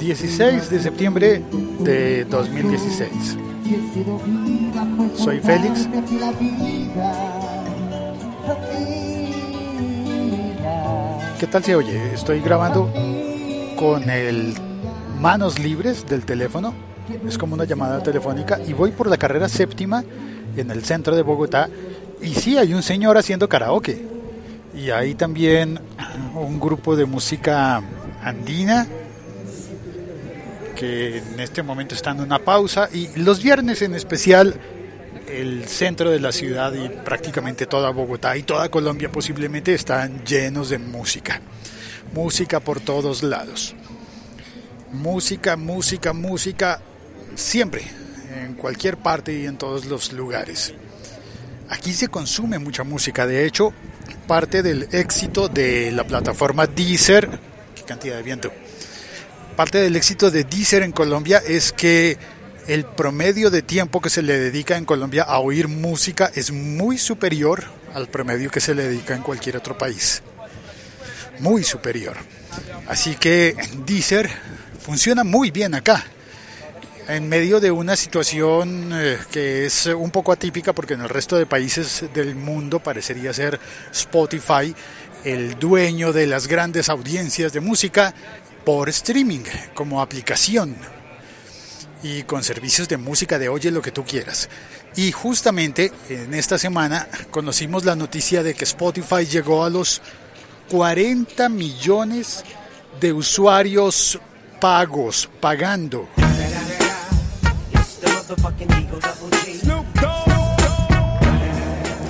16 de septiembre de 2016. Soy Félix. ¿Qué tal se oye? Estoy grabando con el manos libres del teléfono. Es como una llamada telefónica y voy por la carrera séptima en el centro de Bogotá y sí hay un señor haciendo karaoke y hay también un grupo de música andina que en este momento están en una pausa y los viernes en especial el centro de la ciudad y prácticamente toda Bogotá y toda Colombia posiblemente están llenos de música. Música por todos lados. Música, música, música, siempre, en cualquier parte y en todos los lugares. Aquí se consume mucha música, de hecho, parte del éxito de la plataforma Deezer, qué cantidad de viento, parte del éxito de Deezer en Colombia es que el promedio de tiempo que se le dedica en Colombia a oír música es muy superior al promedio que se le dedica en cualquier otro país. Muy superior. Así que Deezer funciona muy bien acá en medio de una situación eh, que es un poco atípica porque en el resto de países del mundo parecería ser Spotify el dueño de las grandes audiencias de música por streaming como aplicación y con servicios de música de oye lo que tú quieras. Y justamente en esta semana conocimos la noticia de que Spotify llegó a los 40 millones de usuarios pagos, pagando.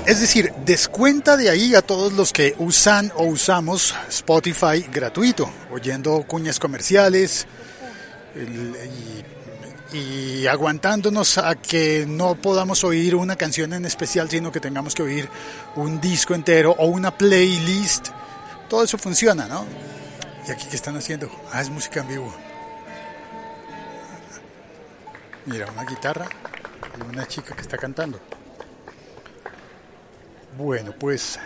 Es decir, descuenta de ahí a todos los que usan o usamos Spotify gratuito, oyendo cuñas comerciales y, aguantándonos a que no podamos oír una canción en especial, sino que tengamos que oír un disco entero o una playlist. Todo eso funciona, ¿no? ¿Y aquí qué están haciendo? Ah, es música en vivo. Mira, una guitarra y una chica que está cantando. Bueno, pues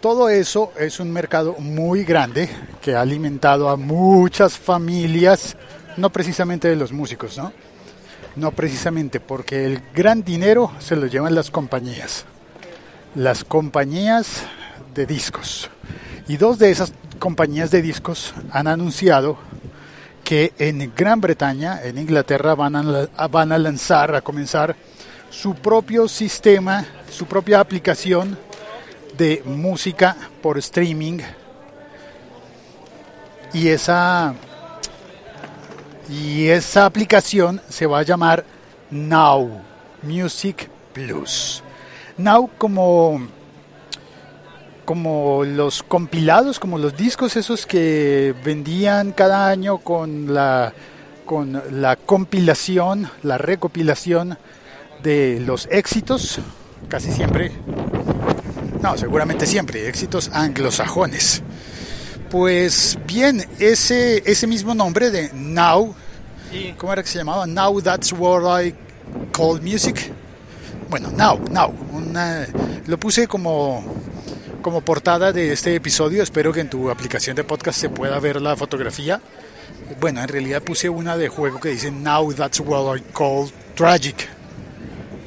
todo eso es un mercado muy grande que ha alimentado a muchas familias, no precisamente de los músicos, ¿no? No precisamente porque el gran dinero se lo llevan las compañías, las compañías de discos. Y dos de esas compañías de discos han anunciado que en Gran Bretaña, en Inglaterra, van a, van a lanzar, a comenzar su propio sistema, su propia aplicación de música por streaming. Y esa, y esa aplicación se va a llamar Now Music Plus. Now como como los compilados, como los discos esos que vendían cada año con la, con la compilación, la recopilación de los éxitos, casi siempre, no, seguramente siempre, éxitos anglosajones. Pues bien, ese, ese mismo nombre de Now, ¿cómo era que se llamaba? Now That's What I Call Music. Bueno, Now, Now, lo puse como como portada de este episodio. Espero que en tu aplicación de podcast se pueda ver la fotografía. Bueno, en realidad puse una de juego que dice Now That's What I Call Tragic.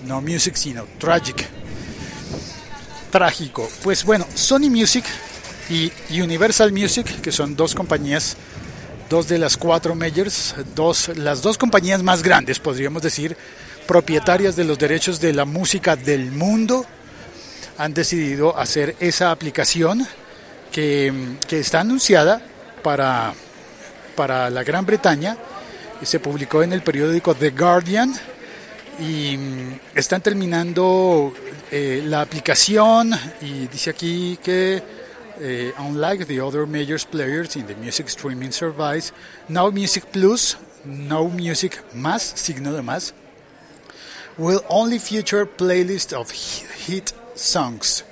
No music, sino tragic. Trágico. Pues bueno, Sony Music y Universal Music, que son dos compañías, dos de las cuatro majors, dos, las dos compañías más grandes, podríamos decir, propietarias de los derechos de la música del mundo han decidido hacer esa aplicación que, está anunciada para, para la Gran Bretaña. Se publicó en el periódico The Guardian y mm, están terminando eh, la aplicación y dice aquí que eh, unlike the other major players in the music streaming service, Now Music Plus, Now Music más, signo de más, will only feature playlist of hit songs.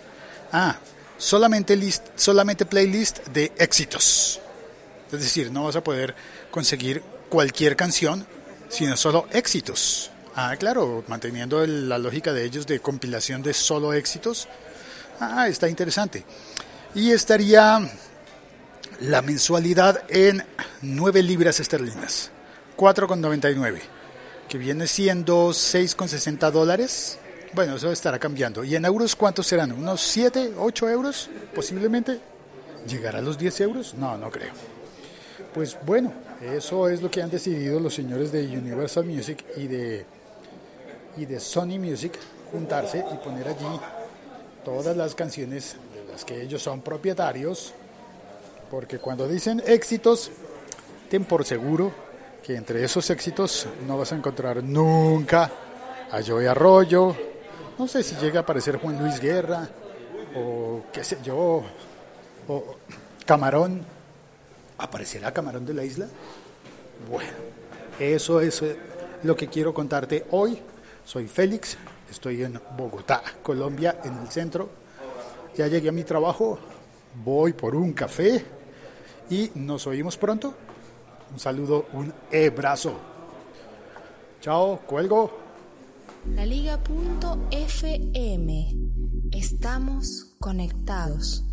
Ah, solamente, list, solamente playlist de éxitos. Es decir, no vas a poder conseguir cualquier canción, sino solo éxitos. Ah, claro, manteniendo la lógica de ellos de compilación de solo éxitos. Ah, está interesante. Y estaría la mensualidad en 9 libras esterlinas, 4,99, que viene siendo 6,60 dólares. Bueno, eso estará cambiando. ¿Y en euros cuántos serán? ¿Unos 7, 8 euros? Posiblemente. ¿Llegará a los 10 euros? No, no creo. Pues bueno, eso es lo que han decidido los señores de Universal Music y de, y de Sony Music, juntarse y poner allí todas las canciones de las que ellos son propietarios, porque cuando dicen éxitos, ten por seguro que entre esos éxitos no vas a encontrar nunca a Joey Arroyo, no sé si llega a aparecer Juan Luis Guerra, o qué sé yo, o Camarón, ¿aparecerá Camarón de la isla? Bueno, eso es eh, lo que quiero contarte hoy. Soy Félix, estoy en Bogotá, Colombia, en el centro. Ya llegué a mi trabajo, voy por un café y nos oímos pronto. Un saludo, un abrazo. Chao, cuelgo. La Liga.fm. Estamos conectados.